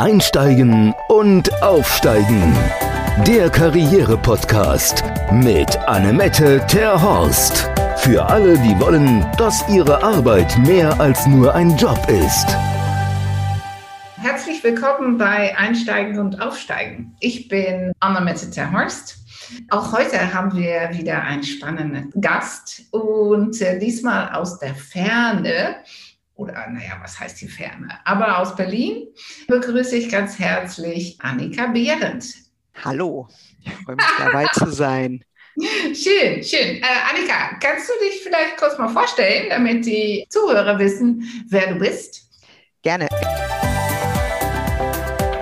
Einsteigen und Aufsteigen. Der Karriere-Podcast mit Annemette Terhorst. Für alle, die wollen, dass ihre Arbeit mehr als nur ein Job ist. Herzlich willkommen bei Einsteigen und Aufsteigen. Ich bin Annemette Terhorst. Auch heute haben wir wieder einen spannenden Gast und äh, diesmal aus der Ferne oder naja, was heißt die Ferne? Aber aus Berlin begrüße ich ganz herzlich Annika Behrendt. Hallo, ich freue mich dabei zu sein. Schön, schön. Äh, Annika, kannst du dich vielleicht kurz mal vorstellen, damit die Zuhörer wissen, wer du bist? Gerne.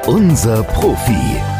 Unser Profi.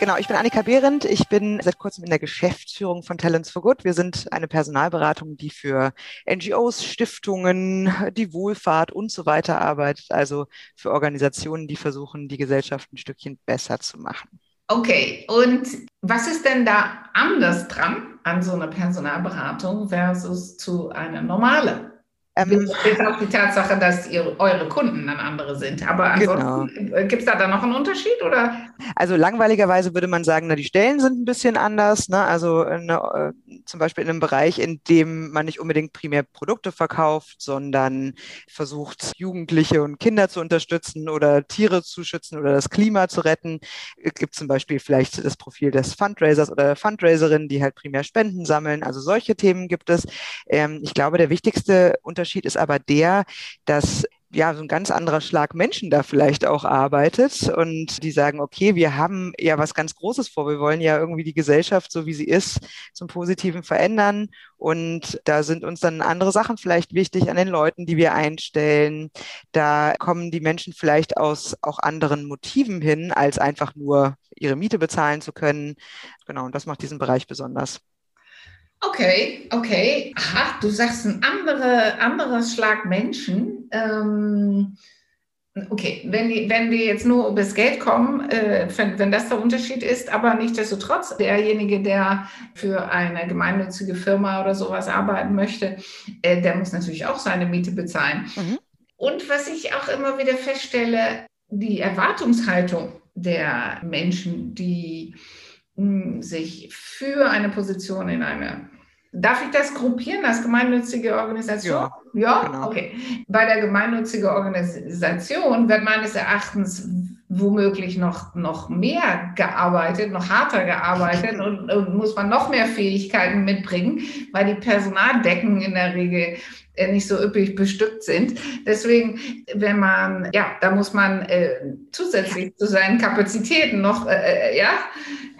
Genau, ich bin Annika Behrendt. Ich bin seit kurzem in der Geschäftsführung von Talents for Good. Wir sind eine Personalberatung, die für NGOs, Stiftungen, die Wohlfahrt und so weiter arbeitet. Also für Organisationen, die versuchen, die Gesellschaft ein Stückchen besser zu machen. Okay, und was ist denn da anders dran an so einer Personalberatung versus zu einer normalen? Ähm, Bis auf die Tatsache, dass ihr, eure Kunden dann andere sind. Aber ansonsten genau. gibt es da dann noch einen Unterschied? Oder? Also langweiligerweise würde man sagen, na, die Stellen sind ein bisschen anders. Ne? Also eine, äh, zum Beispiel in einem Bereich, in dem man nicht unbedingt primär Produkte verkauft, sondern versucht, Jugendliche und Kinder zu unterstützen oder Tiere zu schützen oder das Klima zu retten. Es gibt zum Beispiel vielleicht das Profil des Fundraisers oder der Fundraiserin, die halt primär Spenden sammeln. Also solche Themen gibt es. Ähm, ich glaube, der wichtigste Unterschied Unterschied ist aber der, dass ja, so ein ganz anderer Schlag Menschen da vielleicht auch arbeitet und die sagen, okay, wir haben ja was ganz Großes vor. Wir wollen ja irgendwie die Gesellschaft, so wie sie ist, zum Positiven verändern. Und da sind uns dann andere Sachen vielleicht wichtig an den Leuten, die wir einstellen. Da kommen die Menschen vielleicht aus auch anderen Motiven hin, als einfach nur ihre Miete bezahlen zu können. Genau, und das macht diesen Bereich besonders. Okay, okay. Aha, du sagst ein andere, anderer Schlag Menschen. Ähm, okay, wenn, wenn wir jetzt nur über das Geld kommen, äh, wenn, wenn das der Unterschied ist, aber nichtsdestotrotz, derjenige, der für eine gemeinnützige Firma oder sowas arbeiten möchte, äh, der muss natürlich auch seine Miete bezahlen. Mhm. Und was ich auch immer wieder feststelle, die Erwartungshaltung der Menschen, die sich für eine Position in einer Darf ich das gruppieren als gemeinnützige Organisation? Ja, ja? Genau. okay. Bei der gemeinnützigen Organisation wird meines Erachtens womöglich noch, noch mehr gearbeitet, noch harter gearbeitet und, und, muss man noch mehr Fähigkeiten mitbringen, weil die Personaldecken in der Regel nicht so üppig bestückt sind. Deswegen, wenn man, ja, da muss man äh, zusätzlich zu seinen Kapazitäten noch, äh, äh ja,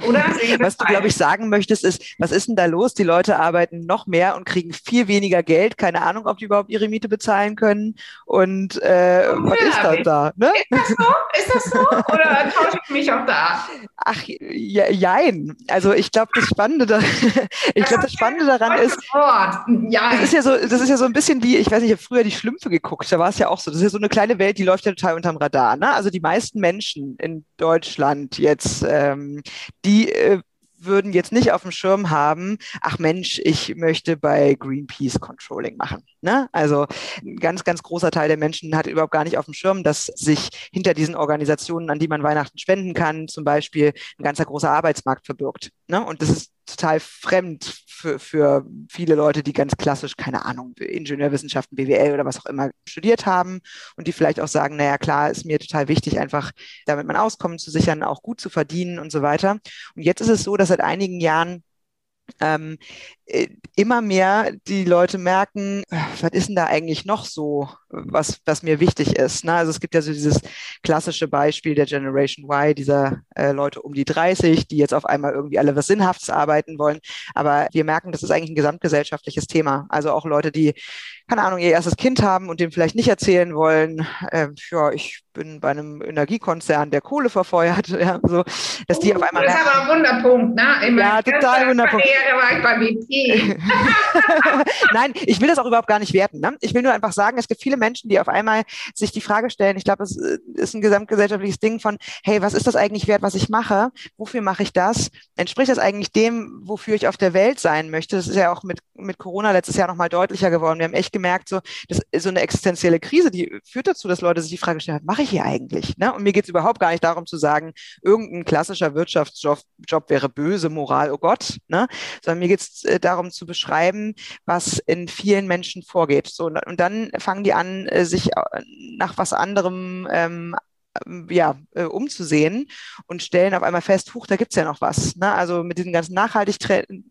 oder? Was du, glaube ich, sagen möchtest, ist, was ist denn da los? Die Leute arbeiten noch mehr und kriegen viel weniger Geld. Keine Ahnung, ob die überhaupt ihre Miete bezahlen können. Und äh, was ist das da? Ne? Ist das so? Ist das so? Oder tausche ich mich auch da? Ach, ja, jein. Also ich glaube, das Spannende, da, ich glaube, das Spannende daran ist, das ist ja so, das ist ja so ein bisschen wie, ich weiß nicht, ich habe früher die Schlümpfe geguckt, da war es ja auch so. Das ist ja so eine kleine Welt, die läuft ja total unterm Radar. Ne? Also die meisten Menschen in Deutschland jetzt, ähm, die äh, würden jetzt nicht auf dem Schirm haben, ach Mensch, ich möchte bei Greenpeace Controlling machen. Ne? Also ein ganz, ganz großer Teil der Menschen hat überhaupt gar nicht auf dem Schirm, dass sich hinter diesen Organisationen, an die man Weihnachten spenden kann, zum Beispiel ein ganzer großer Arbeitsmarkt verbirgt. Ne? Und das ist total fremd für, für viele Leute, die ganz klassisch, keine Ahnung, Ingenieurwissenschaften, BWL oder was auch immer studiert haben und die vielleicht auch sagen, naja, klar, ist mir total wichtig, einfach damit mein Auskommen zu sichern, auch gut zu verdienen und so weiter. Und jetzt ist es so, dass seit einigen Jahren ähm, äh, immer mehr die Leute merken, äh, was ist denn da eigentlich noch so, was, was mir wichtig ist. Ne? Also es gibt ja so dieses klassische Beispiel der Generation Y, dieser äh, Leute um die 30, die jetzt auf einmal irgendwie alle was Sinnhaftes arbeiten wollen. Aber wir merken, das ist eigentlich ein gesamtgesellschaftliches Thema. Also auch Leute, die keine Ahnung, ihr erstes Kind haben und dem vielleicht nicht erzählen wollen, äh, ja, ich bin bei einem Energiekonzern, der Kohle verfeuert, ja, so, dass die auf einmal. Das ist aber ein Wunderpunkt, ne? Immer ja, total Wunderpunkt. War ich bei BP Nein, ich will das auch überhaupt gar nicht werten. Ne? Ich will nur einfach sagen, es gibt viele Menschen, die auf einmal sich die Frage stellen, ich glaube, es äh, ist ein gesamtgesellschaftliches Ding von, hey, was ist das eigentlich wert, was ich mache? Wofür mache ich das? Entspricht das eigentlich dem, wofür ich auf der Welt sein möchte? Das ist ja auch mit, mit Corona letztes Jahr nochmal deutlicher geworden. Wir haben echt gemerkt, so, das, so eine existenzielle Krise, die führt dazu, dass Leute sich die Frage stellen, was mache ich hier eigentlich? Ne? Und mir geht es überhaupt gar nicht darum zu sagen, irgendein klassischer Wirtschaftsjob Job wäre böse, Moral, oh Gott, ne? sondern mir geht es äh, darum zu beschreiben, was in vielen Menschen vorgeht. So, und dann fangen die an, äh, sich äh, nach was anderem ähm, ähm, ja, äh, umzusehen und stellen auf einmal fest, huch, da gibt's ja noch was. Ne? Also mit diesem ganzen Nachhaltig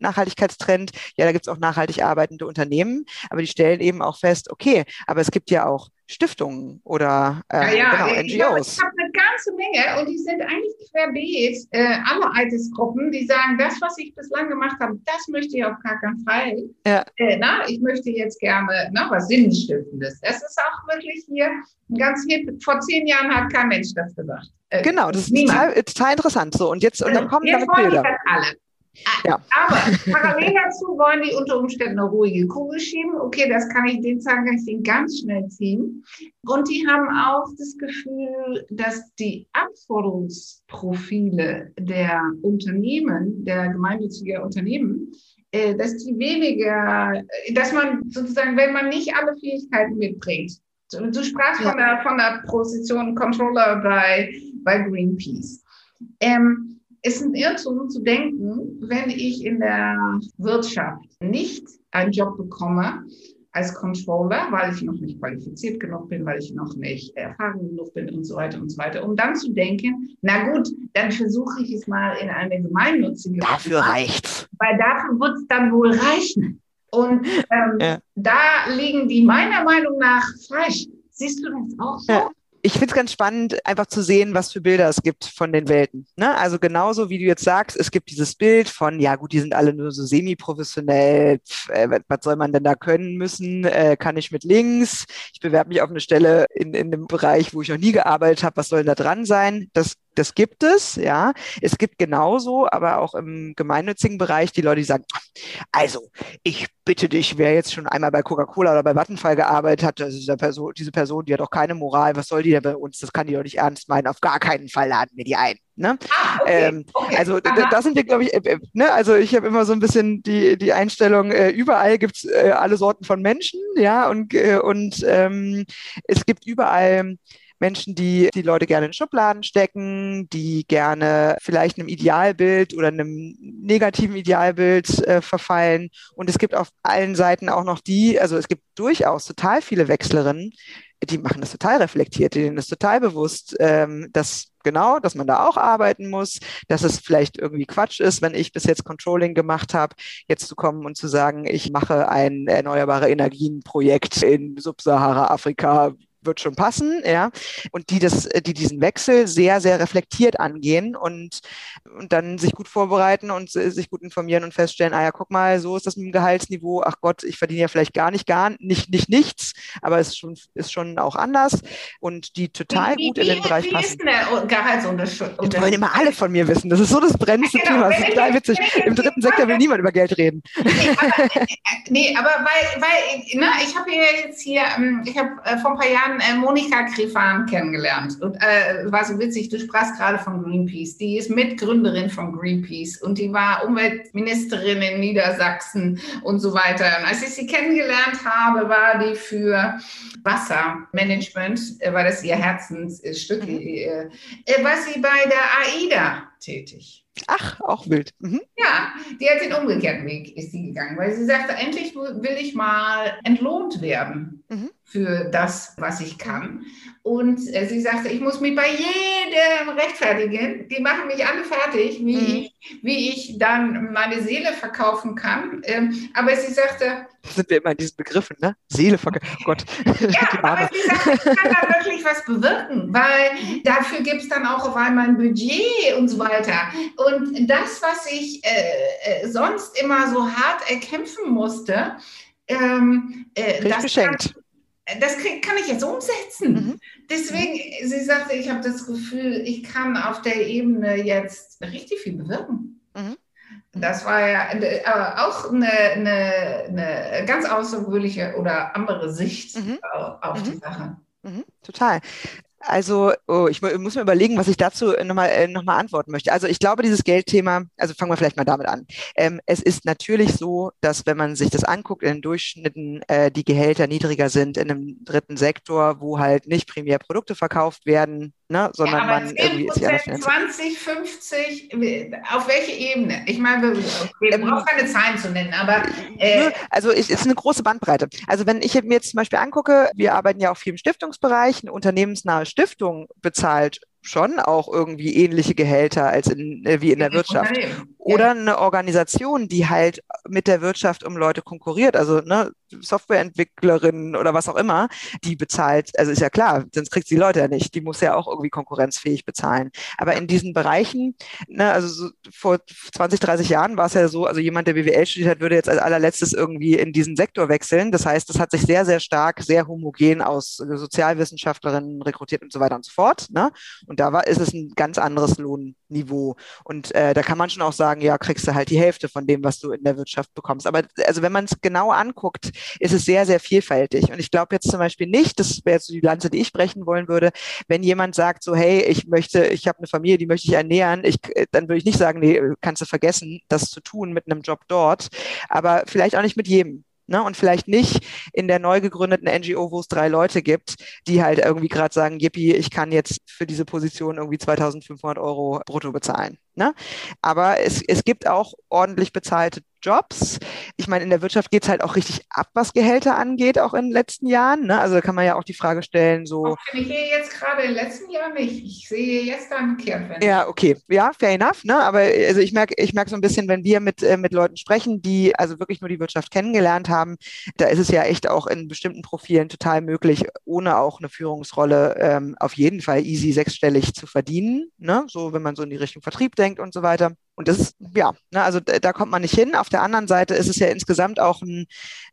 Nachhaltigkeitstrend, ja, da gibt's auch nachhaltig arbeitende Unternehmen, aber die stellen eben auch fest, okay, aber es gibt ja auch Stiftungen oder äh, ja, ja, genau, NGOs. Ich habe eine ganze Menge und die sind eigentlich querbeet, äh, alle Altersgruppen, die sagen, das, was ich bislang gemacht habe, das möchte ich auf gar keinen Fall. Ja. Äh, na, ich möchte jetzt gerne na, was Sinnstiftendes. Das ist auch wirklich hier ganz hip. Vor zehn Jahren hat kein Mensch das gesagt. Äh, genau, das ist total, total, interessant. So, und jetzt, und dann kommen jetzt damit Bilder. alle. Ja. Aber parallel dazu wollen die unter Umständen eine ruhige Kugel schieben. Okay, das kann ich, den Zahn kann ich den ganz schnell ziehen. Und die haben auch das Gefühl, dass die Anforderungsprofile der Unternehmen, der gemeinnützigen Unternehmen, äh, dass die weniger, dass man sozusagen, wenn man nicht alle Fähigkeiten mitbringt, du sprachst ja. von, der, von der Position Controller bei, bei Greenpeace. Ähm, ist ein Irrtum zu denken, wenn ich in der Wirtschaft nicht einen Job bekomme als Controller, weil ich noch nicht qualifiziert genug bin, weil ich noch nicht erfahren genug bin und so weiter und so weiter, um dann zu denken, na gut, dann versuche ich es mal in eine gemeinnützige. Dafür reicht. Weil dafür wird es dann wohl reichen. Und ähm, ja. da liegen die meiner Meinung nach falsch. Siehst du das auch so? Ja ich finde es ganz spannend, einfach zu sehen, was für Bilder es gibt von den Welten. Ne? Also genauso wie du jetzt sagst, es gibt dieses Bild von, ja gut, die sind alle nur so semi-professionell, äh, was soll man denn da können müssen? Äh, kann ich mit links? Ich bewerbe mich auf eine Stelle in, in einem Bereich, wo ich noch nie gearbeitet habe, was soll denn da dran sein? Das das gibt es, ja. Es gibt genauso, aber auch im gemeinnützigen Bereich die Leute, die sagen, also, ich bitte dich, wer jetzt schon einmal bei Coca-Cola oder bei Vattenfall gearbeitet hat, das ist Person, diese Person, die hat doch keine Moral, was soll die denn bei uns? Das kann die doch nicht ernst meinen. Auf gar keinen Fall laden wir die ein. Ne? Ah, okay, ähm, okay. Also da, da, sind wir, glaube ich, äh, äh, ne? also ich habe immer so ein bisschen die, die Einstellung, äh, überall gibt es äh, alle Sorten von Menschen, ja, und, äh, und ähm, es gibt überall Menschen, die die Leute gerne in Schubladen stecken, die gerne vielleicht einem Idealbild oder einem negativen Idealbild äh, verfallen. Und es gibt auf allen Seiten auch noch die, also es gibt durchaus total viele Wechslerinnen, die machen das total reflektiert, denen ist total bewusst, ähm, dass genau, dass man da auch arbeiten muss, dass es vielleicht irgendwie Quatsch ist, wenn ich bis jetzt Controlling gemacht habe, jetzt zu kommen und zu sagen, ich mache ein erneuerbare Energienprojekt in Subsahara-Afrika, wird schon passen, ja. Und die das, die diesen Wechsel sehr, sehr reflektiert angehen und, und dann sich gut vorbereiten und sich gut informieren und feststellen, ah ja, guck mal, so ist das mit dem Gehaltsniveau, ach Gott, ich verdiene ja vielleicht gar nicht, gar nicht, nicht nichts, aber es ist schon, ist schon auch anders und die total wie, gut wie, in den Bereich wie passen. Wie ist der Gehaltsunterschied? Das wollen immer alle von mir wissen. Das ist so das brennendste ja, genau. Thema. Das ist total witzig. Im dritten Sektor will niemand über Geld reden. Nee, aber, nee, aber weil, weil na, ich habe jetzt hier, ähm, ich habe äh, vor ein paar Jahren dann äh, Monika Krefan kennengelernt. Und äh, war so witzig, du sprachst gerade von Greenpeace. Die ist Mitgründerin von Greenpeace und die war Umweltministerin in Niedersachsen und so weiter. Und als ich sie kennengelernt habe, war die für Wassermanagement, äh, war das ihr Herzensstück, mhm. äh, äh, war sie bei der AIDA tätig. Ach, auch wild. Mhm. Ja, die hat den umgekehrten Weg ist sie gegangen, weil sie sagte, endlich will ich mal entlohnt werden. Mhm für das, was ich kann. Und äh, sie sagte, ich muss mich bei jedem rechtfertigen. Die machen mich alle fertig, wie, mhm. ich, wie ich dann meine Seele verkaufen kann. Ähm, aber sie sagte, sind wir immer in diesen Begriffen, ne? Seele. Oh Gott. Ja, aber sie sagte, ich kann da wirklich was bewirken, weil mhm. dafür gibt es dann auch auf einmal ein Budget und so weiter. Und das, was ich äh, äh sonst immer so hart erkämpfen musste, ähm, äh, das geschenkt. Kann, das kann ich jetzt umsetzen. Mhm. Deswegen, sie sagte, ich habe das Gefühl, ich kann auf der Ebene jetzt richtig viel bewirken. Mhm. Das war ja äh, auch eine, eine, eine, ganz außergewöhnliche oder andere Sicht mhm. auf die mhm. Sache. Mhm. Total. Also, oh, ich muss mir überlegen, was ich dazu nochmal äh, noch mal antworten möchte. Also, ich glaube, dieses Geldthema, also fangen wir vielleicht mal damit an. Ähm, es ist natürlich so, dass wenn man sich das anguckt, in den Durchschnitten äh, die Gehälter niedriger sind in einem dritten Sektor, wo halt nicht primär Produkte verkauft werden, ne, sondern ja, man irgendwie ist ja 20, 50, auf welche Ebene? Ich meine, wir, wir ähm, brauchen keine Zahlen zu nennen, aber äh, also es ist eine große Bandbreite. Also wenn ich mir jetzt zum Beispiel angucke, wir arbeiten ja auch viel im Stiftungsbereich, eine unternehmensnahe Stiftung bezahlt schon auch irgendwie ähnliche Gehälter als in, äh, wie in der Wirtschaft. Oder eine Organisation, die halt mit der Wirtschaft um Leute konkurriert, also ne, Softwareentwicklerinnen oder was auch immer, die bezahlt, also ist ja klar, sonst kriegt sie Leute ja nicht, die muss ja auch irgendwie konkurrenzfähig bezahlen. Aber in diesen Bereichen, ne, also so vor 20, 30 Jahren war es ja so, also jemand, der BWL studiert hat, würde jetzt als allerletztes irgendwie in diesen Sektor wechseln. Das heißt, das hat sich sehr, sehr stark, sehr homogen aus Sozialwissenschaftlerinnen rekrutiert und so weiter und so fort. Ne? Und da war, ist es ein ganz anderes Lohnniveau. Und äh, da kann man schon auch sagen, ja, kriegst du halt die Hälfte von dem, was du in der Wirtschaft bekommst. Aber also wenn man es genau anguckt, ist es sehr, sehr vielfältig. Und ich glaube jetzt zum Beispiel nicht, das wäre so die Lanze, die ich brechen wollen würde, wenn jemand sagt so, hey, ich möchte, ich habe eine Familie, die möchte ich ernähren, ich, dann würde ich nicht sagen, nee, kannst du vergessen, das zu tun mit einem Job dort. Aber vielleicht auch nicht mit jedem. Ne? Und vielleicht nicht in der neu gegründeten NGO, wo es drei Leute gibt, die halt irgendwie gerade sagen, Yippie, ich kann jetzt für diese Position irgendwie 2500 Euro brutto bezahlen. Ne? Aber es, es gibt auch ordentlich bezahlte Jobs. Ich meine, in der Wirtschaft geht es halt auch richtig ab, was Gehälter angeht, auch in den letzten Jahren. Ne? Also da kann man ja auch die Frage stellen, so. Finde ich hier jetzt gerade in den letzten Jahren nicht. Ich sehe jetzt da einen Kehrtwende. Ja, okay. Ja, fair enough. Ne? Aber also ich merke ich merk so ein bisschen, wenn wir mit, äh, mit Leuten sprechen, die also wirklich nur die Wirtschaft kennengelernt haben, da ist es ja echt auch in bestimmten Profilen total möglich, ohne auch eine Führungsrolle ähm, auf jeden Fall easy sechsstellig zu verdienen. Ne? So, wenn man so in die Richtung Vertrieb denkt und so weiter. Und das ist, ja, ne, also da kommt man nicht hin. Auf der anderen Seite ist es ja insgesamt auch ein,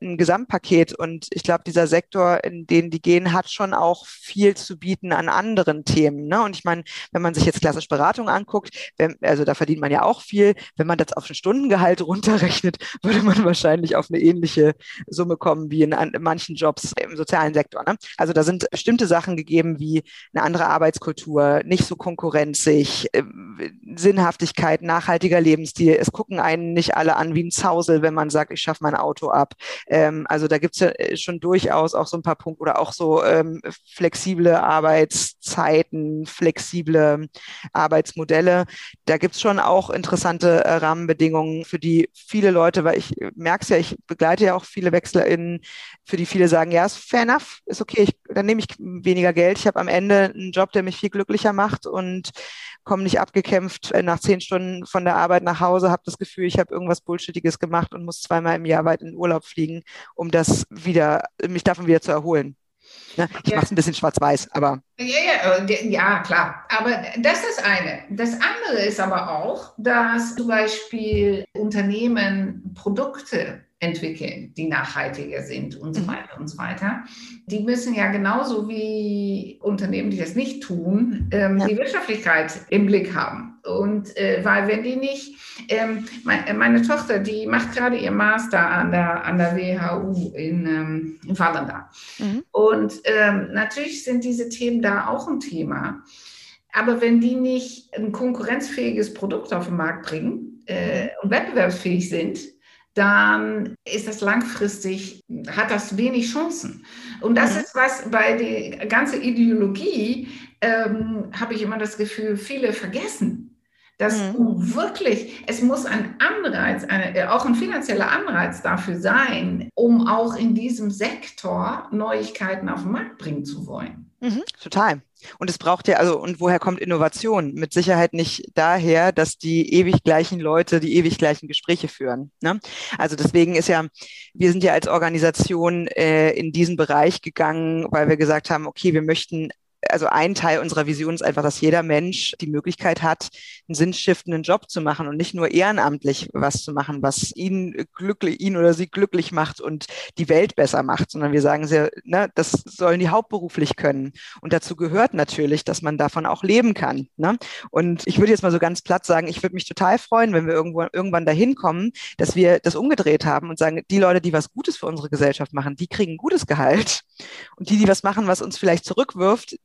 ein Gesamtpaket. Und ich glaube, dieser Sektor, in den die gehen, hat schon auch viel zu bieten an anderen Themen. Ne? Und ich meine, wenn man sich jetzt klassisch Beratung anguckt, wenn, also da verdient man ja auch viel. Wenn man das auf ein Stundengehalt runterrechnet, würde man wahrscheinlich auf eine ähnliche Summe kommen wie in, an, manchen Jobs im sozialen Sektor. Ne? Also da sind bestimmte Sachen gegeben wie eine andere Arbeitskultur, nicht so konkurrenzig, äh, Sinnhaftigkeit, Nachhaltigkeit nachhaltiger Lebensstil. Es gucken einen nicht alle an wie ein Zausel, wenn man sagt, ich schaffe mein Auto ab. Ähm, also da gibt es ja äh, schon durchaus auch so ein paar Punkte oder auch so ähm, flexible Arbeitszeiten, flexible Arbeitsmodelle. Da gibt es schon auch interessante äh, Rahmenbedingungen, für die viele Leute, weil ich merke es ja, ich begleite ja auch viele WechslerInnen, für die viele sagen, ja, ist fair enough, ist okay, ich, dann nehme ich weniger Geld. Ich habe am Ende einen Job, der mich viel glücklicher macht und komme nicht abgekämpft äh, nach zehn Stunden von der Arbeit nach Hause, habe das Gefühl, ich habe irgendwas Bullshittiges gemacht und muss zweimal im Jahr weit in den Urlaub fliegen, um das wieder, mich davon wieder zu erholen. Ne? Ich ja. mache es ein bisschen schwarz-weiß, aber. Ja, ja, äh, ja, klar. Aber das ist eine. Das andere ist aber auch, dass zum Beispiel Unternehmen Produkte entwickeln, die nachhaltiger sind und so mhm. weiter und so weiter. Die müssen ja genauso wie Unternehmen, die das nicht tun, ähm, die Wirtschaftlichkeit im Blick haben. Und äh, weil wenn die nicht, ähm, meine, meine Tochter, die macht gerade ihr Master an der, an der WHU in, ähm, in Vallenda. Mhm. Und ähm, natürlich sind diese Themen da auch ein Thema. Aber wenn die nicht ein konkurrenzfähiges Produkt auf den Markt bringen äh, mhm. und wettbewerbsfähig sind, dann ist das langfristig, hat das wenig Chancen. Und das mhm. ist was bei der ganzen Ideologie, ähm, habe ich immer das Gefühl, viele vergessen. Dass mhm. wirklich, es muss ein Anreiz, eine, äh, auch ein finanzieller Anreiz dafür sein, um auch in diesem Sektor Neuigkeiten auf den Markt bringen zu wollen. Mhm, total. Und es braucht ja, also, und woher kommt Innovation? Mit Sicherheit nicht daher, dass die ewig gleichen Leute die ewig gleichen Gespräche führen. Ne? Also deswegen ist ja, wir sind ja als Organisation äh, in diesen Bereich gegangen, weil wir gesagt haben, okay, wir möchten also ein Teil unserer Vision ist einfach, dass jeder Mensch die Möglichkeit hat, einen sinnstiftenden Job zu machen und nicht nur ehrenamtlich was zu machen, was ihn glücklich, ihn oder sie glücklich macht und die Welt besser macht, sondern wir sagen sehr, ne, das sollen die hauptberuflich können. Und dazu gehört natürlich, dass man davon auch leben kann. Ne? Und ich würde jetzt mal so ganz platt sagen, ich würde mich total freuen, wenn wir irgendwo, irgendwann dahin kommen, dass wir das umgedreht haben und sagen, die Leute, die was Gutes für unsere Gesellschaft machen, die kriegen gutes Gehalt. Und die, die was machen, was uns vielleicht zurückwirft,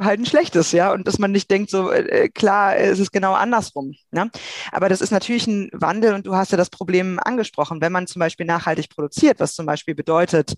halt ein schlechtes, ja, und dass man nicht denkt, so äh, klar, es ist genau andersrum. Ne? Aber das ist natürlich ein Wandel und du hast ja das Problem angesprochen, wenn man zum Beispiel nachhaltig produziert, was zum Beispiel bedeutet,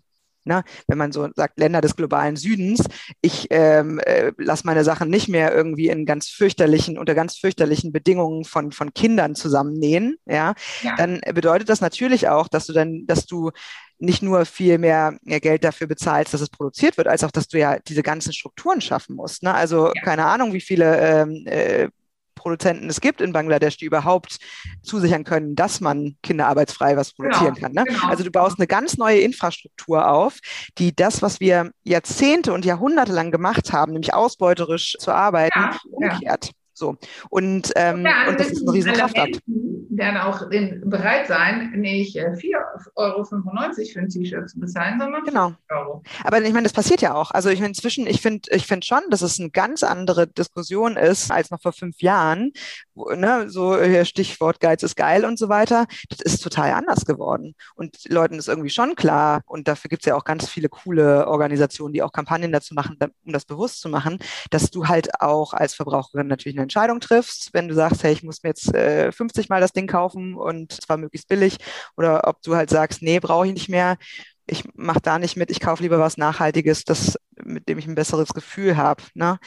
Ne? Wenn man so sagt, Länder des globalen Südens, ich ähm, äh, lasse meine Sachen nicht mehr irgendwie in ganz fürchterlichen, unter ganz fürchterlichen Bedingungen von, von Kindern zusammennähen, ja, ja. dann bedeutet das natürlich auch, dass du dann, dass du nicht nur viel mehr Geld dafür bezahlst, dass es produziert wird, als auch, dass du ja diese ganzen Strukturen schaffen musst. Ne? Also ja. keine Ahnung, wie viele ähm, äh, Produzenten es gibt in Bangladesch, die überhaupt zusichern können, dass man kinderarbeitsfrei was genau, produzieren genau, kann. Ne? Genau. Also du baust eine ganz neue Infrastruktur auf, die das, was wir Jahrzehnte und Jahrhunderte lang gemacht haben, nämlich ausbeuterisch zu arbeiten, ja, umkehrt. Ja. So. Und, ähm, ja, und das ist ein riesen Kraftakt. Werden auch bereit sein, nicht 4,95 äh, Euro für ein T-Shirt zu bezahlen, sondern genau. Euro. Aber ich meine, das passiert ja auch. Also ich meine, inzwischen, ich finde ich find schon, dass es eine ganz andere Diskussion ist als noch vor fünf Jahren. Wo, ne, so Stichwort Geiz ist geil und so weiter. Das ist total anders geworden. Und Leuten ist irgendwie schon klar, und dafür gibt es ja auch ganz viele coole Organisationen, die auch Kampagnen dazu machen, um das bewusst zu machen, dass du halt auch als Verbraucherin natürlich eine Entscheidung triffst, wenn du sagst, hey, ich muss mir jetzt äh, 50 Mal das Ding kaufen und zwar möglichst billig, oder ob du halt sagst, nee, brauche ich nicht mehr, ich mache da nicht mit, ich kaufe lieber was Nachhaltiges, das, mit dem ich ein besseres Gefühl habe. Ne?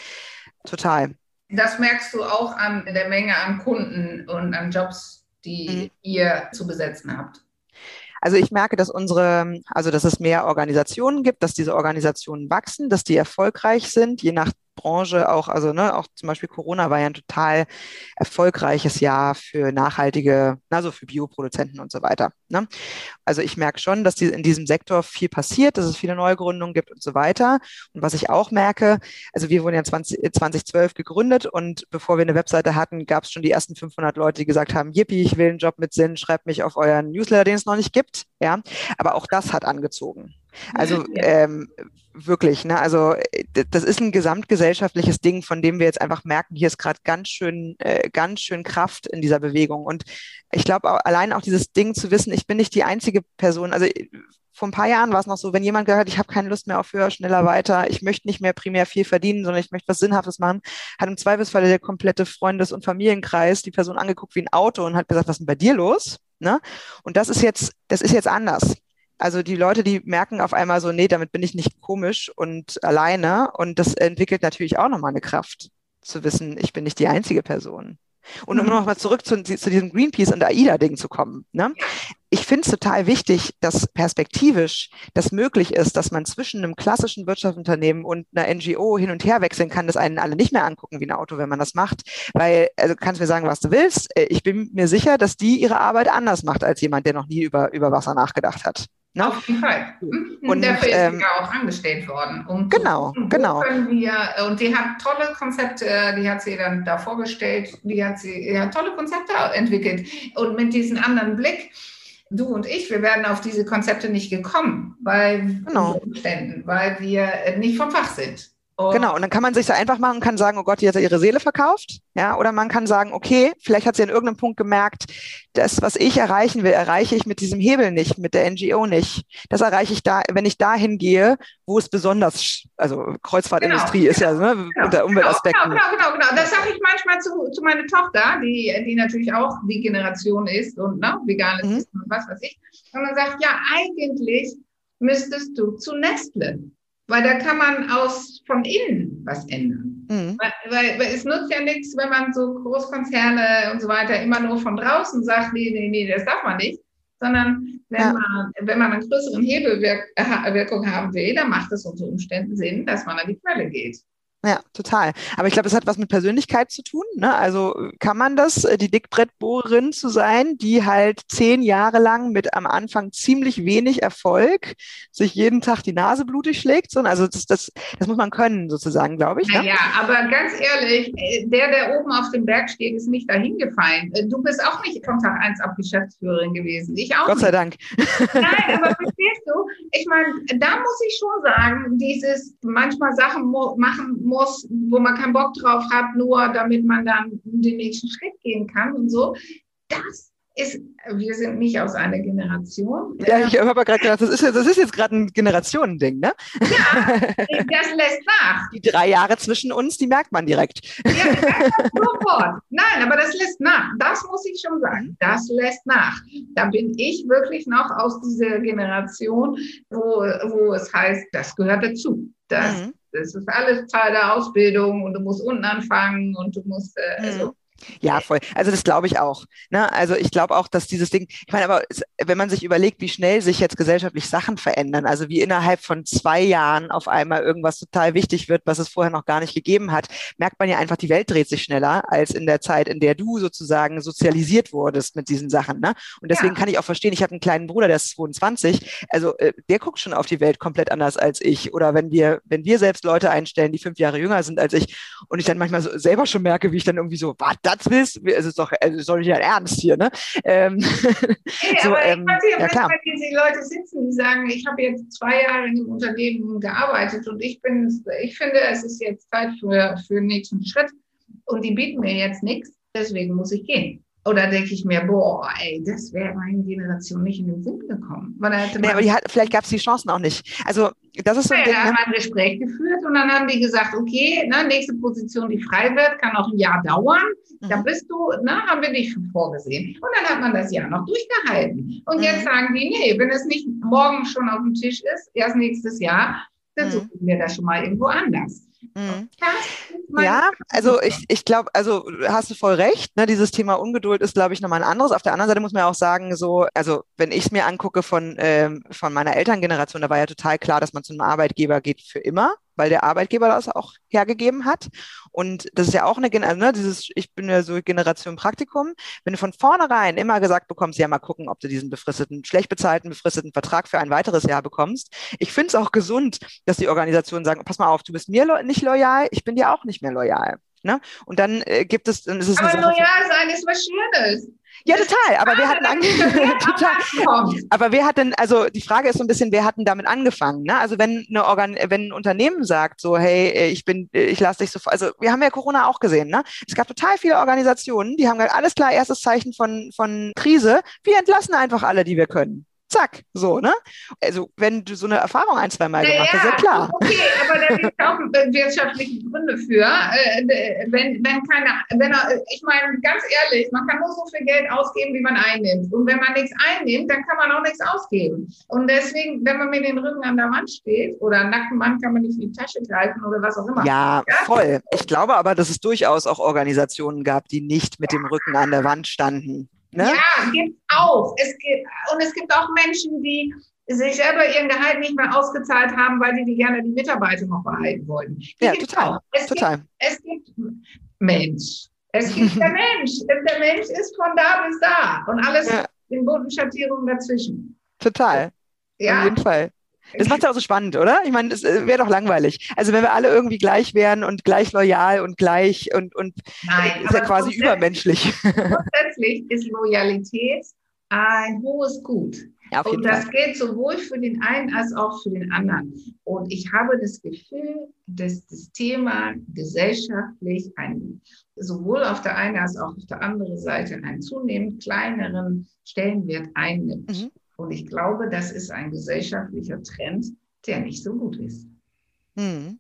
Total. Das merkst du auch an der Menge an Kunden und an Jobs, die mhm. ihr zu besetzen habt. Also ich merke, dass unsere, also dass es mehr Organisationen gibt, dass diese Organisationen wachsen, dass die erfolgreich sind, je nach Branche auch, also ne, auch zum Beispiel Corona war ja ein total erfolgreiches Jahr für nachhaltige, also für Bioproduzenten und so weiter. Ne? Also ich merke schon, dass die, in diesem Sektor viel passiert, dass es viele Neugründungen gibt und so weiter. Und was ich auch merke, also wir wurden ja 20, 2012 gegründet und bevor wir eine Webseite hatten, gab es schon die ersten 500 Leute, die gesagt haben, yippie, ich will einen Job mit Sinn, schreibt mich auf euren Newsletter, den es noch nicht gibt. Ja, aber auch das hat angezogen. Also ähm, wirklich, ne? Also äh, das ist ein gesamtgesellschaftliches Ding, von dem wir jetzt einfach merken, hier ist gerade ganz schön, äh, ganz schön Kraft in dieser Bewegung. Und ich glaube, allein auch dieses Ding zu wissen, ich bin nicht die einzige Person. Also äh, vor ein paar Jahren war es noch so, wenn jemand gehört, ich habe keine Lust mehr auf höher, schneller, weiter, ich möchte nicht mehr primär viel verdienen, sondern ich möchte was Sinnhaftes machen, hat im Zweifelsfall der komplette Freundes- und Familienkreis die Person angeguckt wie ein Auto und hat gesagt, was ist denn bei dir los? Ne? Und das ist jetzt, das ist jetzt anders. Also die Leute, die merken auf einmal so, nee, damit bin ich nicht komisch und alleine. Und das entwickelt natürlich auch nochmal eine Kraft, zu wissen, ich bin nicht die einzige Person. Und um mhm. nochmal zurück zu, zu, diesem Greenpeace und AIDA-Ding zu kommen. Ne? Ich finde es total wichtig, dass perspektivisch das möglich ist, dass man zwischen einem klassischen Wirtschaftsunternehmen und einer NGO hin und her wechseln kann, dass einen alle nicht mehr angucken wie ein Auto, wenn man das macht. Weil, also kannst mir sagen, was du willst. Äh, ich bin mir sicher, dass die ihre Arbeit anders macht als jemand, der noch nie über, über Wasser nachgedacht hat. Ne? Auf jeden Fall. Mhm. Und dafür ist ähm, sie ja auch angestellt worden. Um genau, zu, genau. Wir, und die hat tolle Konzepte, die hat sie dann da vorgestellt, die hat sie ja, tolle Konzepte entwickelt. Und mit diesem anderen Blick, du und ich, wir werden auf diese Konzepte nicht gekommen, weil, genau. Umständen, weil wir nicht vom Fach sind. Und genau, und dann kann man sich da einfach machen und kann sagen, oh Gott, die hat ja ihre Seele verkauft. Ja, oder man kann sagen, okay, vielleicht hat sie an irgendeinem Punkt gemerkt, das, was ich erreichen will, erreiche ich mit diesem Hebel nicht, mit der NGO nicht. Das erreiche ich da, wenn ich dahin gehe, wo es besonders, also Kreuzfahrtindustrie genau, ist ja ne, genau, unter Umweltaspekten. Genau, genau, genau. Das sage ich manchmal zu, zu meiner Tochter, die, die natürlich auch die Generation ist und ne, vegan mhm. ist und was weiß ich. Und dann sagt, ja, eigentlich müsstest du zu Nestle weil da kann man aus von innen was ändern. Mhm. Weil, weil, es nutzt ja nichts, wenn man so Großkonzerne und so weiter immer nur von draußen sagt, nee, nee, nee, das darf man nicht. Sondern wenn, ja. man, wenn man einen größeren Hebelwirkung haben will, dann macht es unter Umständen Sinn, dass man an die Quelle geht. Ja, total. Aber ich glaube, das hat was mit Persönlichkeit zu tun. Ne? Also kann man das, äh, die Dickbrettbohrerin zu sein, die halt zehn Jahre lang mit am Anfang ziemlich wenig Erfolg sich jeden Tag die Nase blutig schlägt? So, also das, das, das muss man können, sozusagen, glaube ich. Ne? Ja, aber ganz ehrlich, äh, der, der oben auf dem Berg steht, ist nicht dahin gefallen. Äh, du bist auch nicht von Tag eins auf Geschäftsführerin gewesen. Ich auch. Gott sei Dank. Nein, aber verstehst du? Ich meine, da muss ich schon sagen, dieses manchmal Sachen machen muss, wo man keinen Bock drauf hat, nur damit man dann den nächsten Schritt gehen kann und so. Das ist, wir sind nicht aus einer Generation. Ja, ich habe gerade gedacht, das ist, das ist jetzt gerade ein Generationending, ne? Ja, das lässt nach. Die drei Jahre zwischen uns, die merkt man direkt. Ja, das sofort. Nein, aber das lässt nach. Das muss ich schon sagen. Das lässt nach. Da bin ich wirklich noch aus dieser Generation, wo, wo es heißt, das gehört dazu. Das, mhm. Das ist alles Teil der Ausbildung und du musst unten anfangen und du musst, äh, also, mhm. Ja, voll. Also das glaube ich auch. Ne? Also ich glaube auch, dass dieses Ding, ich meine, aber wenn man sich überlegt, wie schnell sich jetzt gesellschaftlich Sachen verändern, also wie innerhalb von zwei Jahren auf einmal irgendwas total wichtig wird, was es vorher noch gar nicht gegeben hat, merkt man ja einfach, die Welt dreht sich schneller als in der Zeit, in der du sozusagen sozialisiert wurdest mit diesen Sachen. Ne? Und deswegen ja. kann ich auch verstehen, ich habe einen kleinen Bruder, der ist 22, also äh, der guckt schon auf die Welt komplett anders als ich. Oder wenn wir, wenn wir selbst Leute einstellen, die fünf Jahre jünger sind als ich und ich dann manchmal so selber schon merke, wie ich dann irgendwie so, warte, das willst, es ist doch, es ist doch nicht ein Ernst hier, ne? Ähm, hey, so, aber ähm, ich ja, klar. wenn diese Leute sitzen, die sagen, ich habe jetzt zwei Jahre in dem Unternehmen gearbeitet und ich bin, ich finde, es ist jetzt Zeit für, für den nächsten Schritt und die bieten mir jetzt nichts, deswegen muss ich gehen. Oder denke ich mir, boah, ey, das wäre meine Generation nicht in den Sinn gekommen. Weil nee, aber hat, vielleicht gab es die Chancen auch nicht. Also das ist so ein ja, Ding. Da haben wir ein Gespräch geführt und dann haben die gesagt, okay, ne, nächste Position, die frei wird, kann auch ein Jahr dauern. Mhm. Da bist du, ne, haben wir dich vorgesehen. Und dann hat man das Jahr noch durchgehalten. Und mhm. jetzt sagen die, nee, wenn es nicht morgen schon auf dem Tisch ist, erst nächstes Jahr, dann mhm. suchen wir das schon mal irgendwo anders. Mhm. Ja, also ich, ich glaube, also hast du voll recht. Ne? Dieses Thema Ungeduld ist, glaube ich, nochmal ein anderes. Auf der anderen Seite muss man ja auch sagen, so, also wenn ich es mir angucke von, ähm, von meiner Elterngeneration, da war ja total klar, dass man zu einem Arbeitgeber geht für immer weil der Arbeitgeber das auch hergegeben hat. Und das ist ja auch eine, also, ne, dieses, ich bin ja so Generation Praktikum. Wenn du von vornherein immer gesagt bekommst, ja, mal gucken, ob du diesen befristeten, schlecht bezahlten, befristeten Vertrag für ein weiteres Jahr bekommst. Ich finde es auch gesund, dass die Organisationen sagen, pass mal auf, du bist mir nicht loyal, ich bin dir auch nicht mehr loyal. Ne? Und dann äh, gibt es, dann ist es Aber loyal sein ist was Schönes. Ja, total. Aber wer hat total. Aber wer hat denn, also die Frage ist so ein bisschen, wer hat denn damit angefangen? Ne? Also wenn eine Organ wenn ein Unternehmen sagt, so, hey, ich bin, ich lasse dich so, also wir haben ja Corona auch gesehen, ne? Es gab total viele Organisationen, die haben gesagt, alles klar, erstes Zeichen von, von Krise, wir entlassen einfach alle, die wir können zack, so, ne? Also, wenn du so eine Erfahrung ein, zwei Mal gemacht hast, ja klar. Okay, aber da gibt es auch wirtschaftliche Gründe für. Äh, wenn, wenn keine, wenn, ich meine, ganz ehrlich, man kann nur so viel Geld ausgeben, wie man einnimmt. Und wenn man nichts einnimmt, dann kann man auch nichts ausgeben. Und deswegen, wenn man mit den Rücken an der Wand steht oder einen nackten Mann, kann man nicht in die Tasche greifen oder was auch immer. Ja, ja, voll. Ich glaube aber, dass es durchaus auch Organisationen gab, die nicht mit dem Rücken an der Wand standen. Ne? Ja, gibt auch. Es gibt, und es gibt auch Menschen, die sich selber ihren Gehalt nicht mehr ausgezahlt haben, weil sie die gerne die Mitarbeiter noch behalten wollten. Die ja, total. Es total. Gibt, es gibt Mensch. Es gibt der Mensch. Der Mensch ist von da bis da und alles ja. in bunten Schattierungen dazwischen. Total. Ja. Auf jeden Fall. Das macht es auch so spannend, oder? Ich meine, es äh, wäre doch langweilig. Also wenn wir alle irgendwie gleich wären und gleich loyal und gleich und, und Nein, ist ja quasi übermenschlich. Grundsätzlich ist Loyalität ein hohes Gut. Ja, und das Fall. gilt sowohl für den einen als auch für den anderen. Und ich habe das Gefühl, dass das Thema gesellschaftlich ein, sowohl auf der einen als auch auf der anderen Seite einen zunehmend kleineren Stellenwert einnimmt. Mhm. Und ich glaube, das ist ein gesellschaftlicher Trend, der nicht so gut ist. Hm.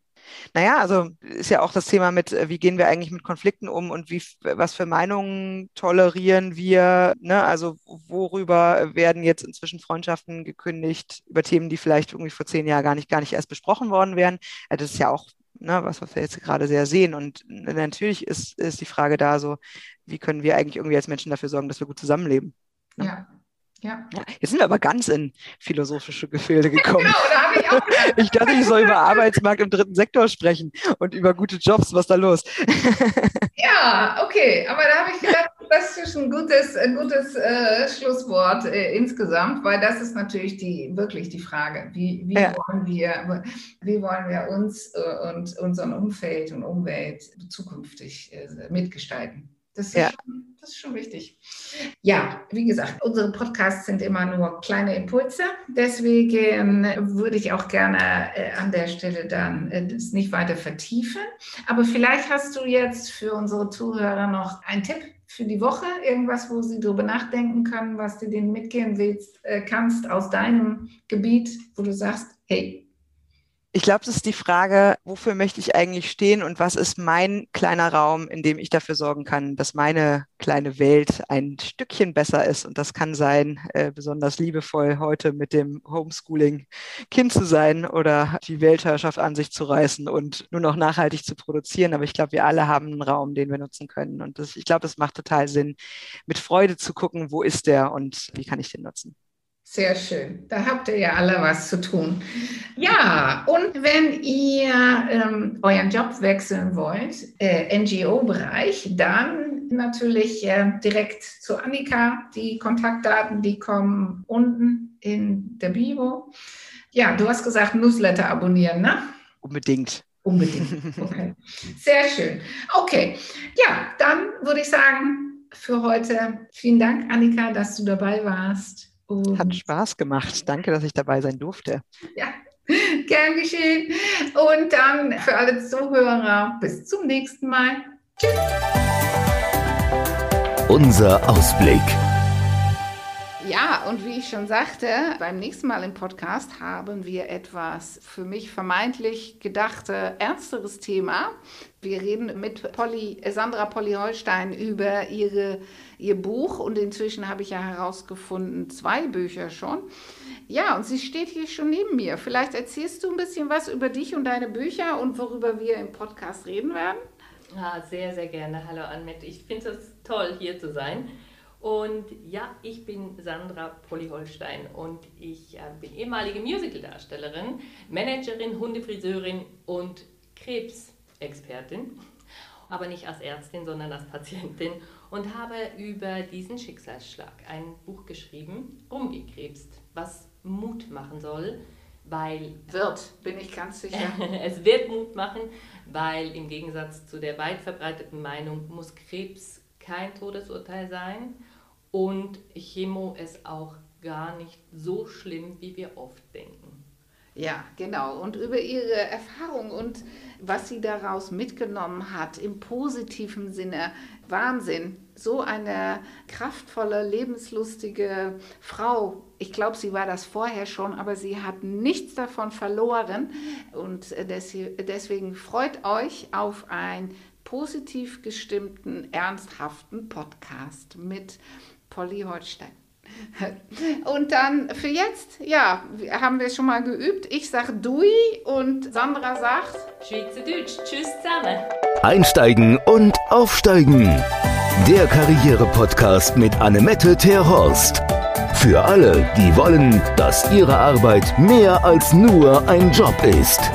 Naja, also ist ja auch das Thema mit, äh, wie gehen wir eigentlich mit Konflikten um und wie, was für Meinungen tolerieren wir, ne? Also worüber werden jetzt inzwischen Freundschaften gekündigt über Themen, die vielleicht irgendwie vor zehn Jahren gar nicht, gar nicht erst besprochen worden wären. Also das ist ja auch ne, was, was wir jetzt gerade sehr sehen. Und natürlich ist, ist die Frage da so, wie können wir eigentlich irgendwie als Menschen dafür sorgen, dass wir gut zusammenleben? Ne? Ja. Ja. Jetzt sind wir aber ganz in philosophische Gefilde gekommen. genau, da habe ich auch. ich dachte, ich soll über Arbeitsmarkt im dritten Sektor sprechen und über gute Jobs. Was da los? ja, okay. Aber da habe ich gedacht, das ist ein gutes, ein gutes äh, Schlusswort äh, insgesamt, weil das ist natürlich die, wirklich die Frage. Wie, wie, ja. wollen, wir, wie wollen wir uns äh, und unseren Umfeld und Umwelt zukünftig äh, mitgestalten? Das ist, ja. schon, das ist schon wichtig. Ja, wie gesagt, unsere Podcasts sind immer nur kleine Impulse. Deswegen würde ich auch gerne äh, an der Stelle dann äh, das nicht weiter vertiefen. Aber vielleicht hast du jetzt für unsere Zuhörer noch einen Tipp für die Woche, irgendwas, wo sie darüber nachdenken können, was du denen mitgehen willst, äh, kannst aus deinem Gebiet, wo du sagst, hey, ich glaube, das ist die Frage, wofür möchte ich eigentlich stehen und was ist mein kleiner Raum, in dem ich dafür sorgen kann, dass meine kleine Welt ein Stückchen besser ist. Und das kann sein, äh, besonders liebevoll heute mit dem Homeschooling Kind zu sein oder die Weltherrschaft an sich zu reißen und nur noch nachhaltig zu produzieren. Aber ich glaube, wir alle haben einen Raum, den wir nutzen können. Und das, ich glaube, es macht total Sinn, mit Freude zu gucken, wo ist der und wie kann ich den nutzen. Sehr schön. Da habt ihr ja alle was zu tun. Ja, und wenn ihr ähm, euren Job wechseln wollt, äh, NGO-Bereich, dann natürlich äh, direkt zu Annika. Die Kontaktdaten, die kommen unten in der Bio. Ja, du hast gesagt, Newsletter abonnieren, ne? Unbedingt. Unbedingt. Okay. Sehr schön. Okay. Ja, dann würde ich sagen, für heute vielen Dank, Annika, dass du dabei warst. Und Hat Spaß gemacht. Danke, dass ich dabei sein durfte. Ja, gern geschehen. Und dann für alle Zuhörer, bis zum nächsten Mal. Tschüss. Unser Ausblick. Und wie ich schon sagte, beim nächsten Mal im Podcast haben wir etwas für mich vermeintlich gedachte ernsteres Thema. Wir reden mit Polly, Sandra Polly Holstein über ihre, ihr Buch und inzwischen habe ich ja herausgefunden, zwei Bücher schon. Ja, und sie steht hier schon neben mir. Vielleicht erzählst du ein bisschen was über dich und deine Bücher und worüber wir im Podcast reden werden. Ah, sehr, sehr gerne. Hallo Annette. Ich finde es toll, hier zu sein. Und ja, ich bin Sandra Polly-Holstein und ich äh, bin ehemalige Musicaldarstellerin, Managerin, Hundefriseurin und Krebsexpertin. Aber nicht als Ärztin, sondern als Patientin und habe über diesen Schicksalsschlag ein Buch geschrieben, rumgekrebst, was Mut machen soll, weil. Wird, bin ich ganz sicher. es wird Mut machen, weil im Gegensatz zu der weit verbreiteten Meinung muss Krebs kein Todesurteil sein und Chemo ist auch gar nicht so schlimm, wie wir oft denken. Ja, genau. Und über ihre Erfahrung und was sie daraus mitgenommen hat, im positiven Sinne, Wahnsinn. So eine kraftvolle, lebenslustige Frau. Ich glaube, sie war das vorher schon, aber sie hat nichts davon verloren. Und deswegen freut euch auf einen positiv gestimmten, ernsthaften Podcast mit Polly Holstein. Und dann für jetzt, ja, haben wir schon mal geübt. Ich sage Dui und Sandra sagt Schweizerdeutsch. Tschüss zusammen. Einsteigen und aufsteigen. Der Karriere-Podcast mit Annemette Terhorst. Für alle, die wollen, dass ihre Arbeit mehr als nur ein Job ist.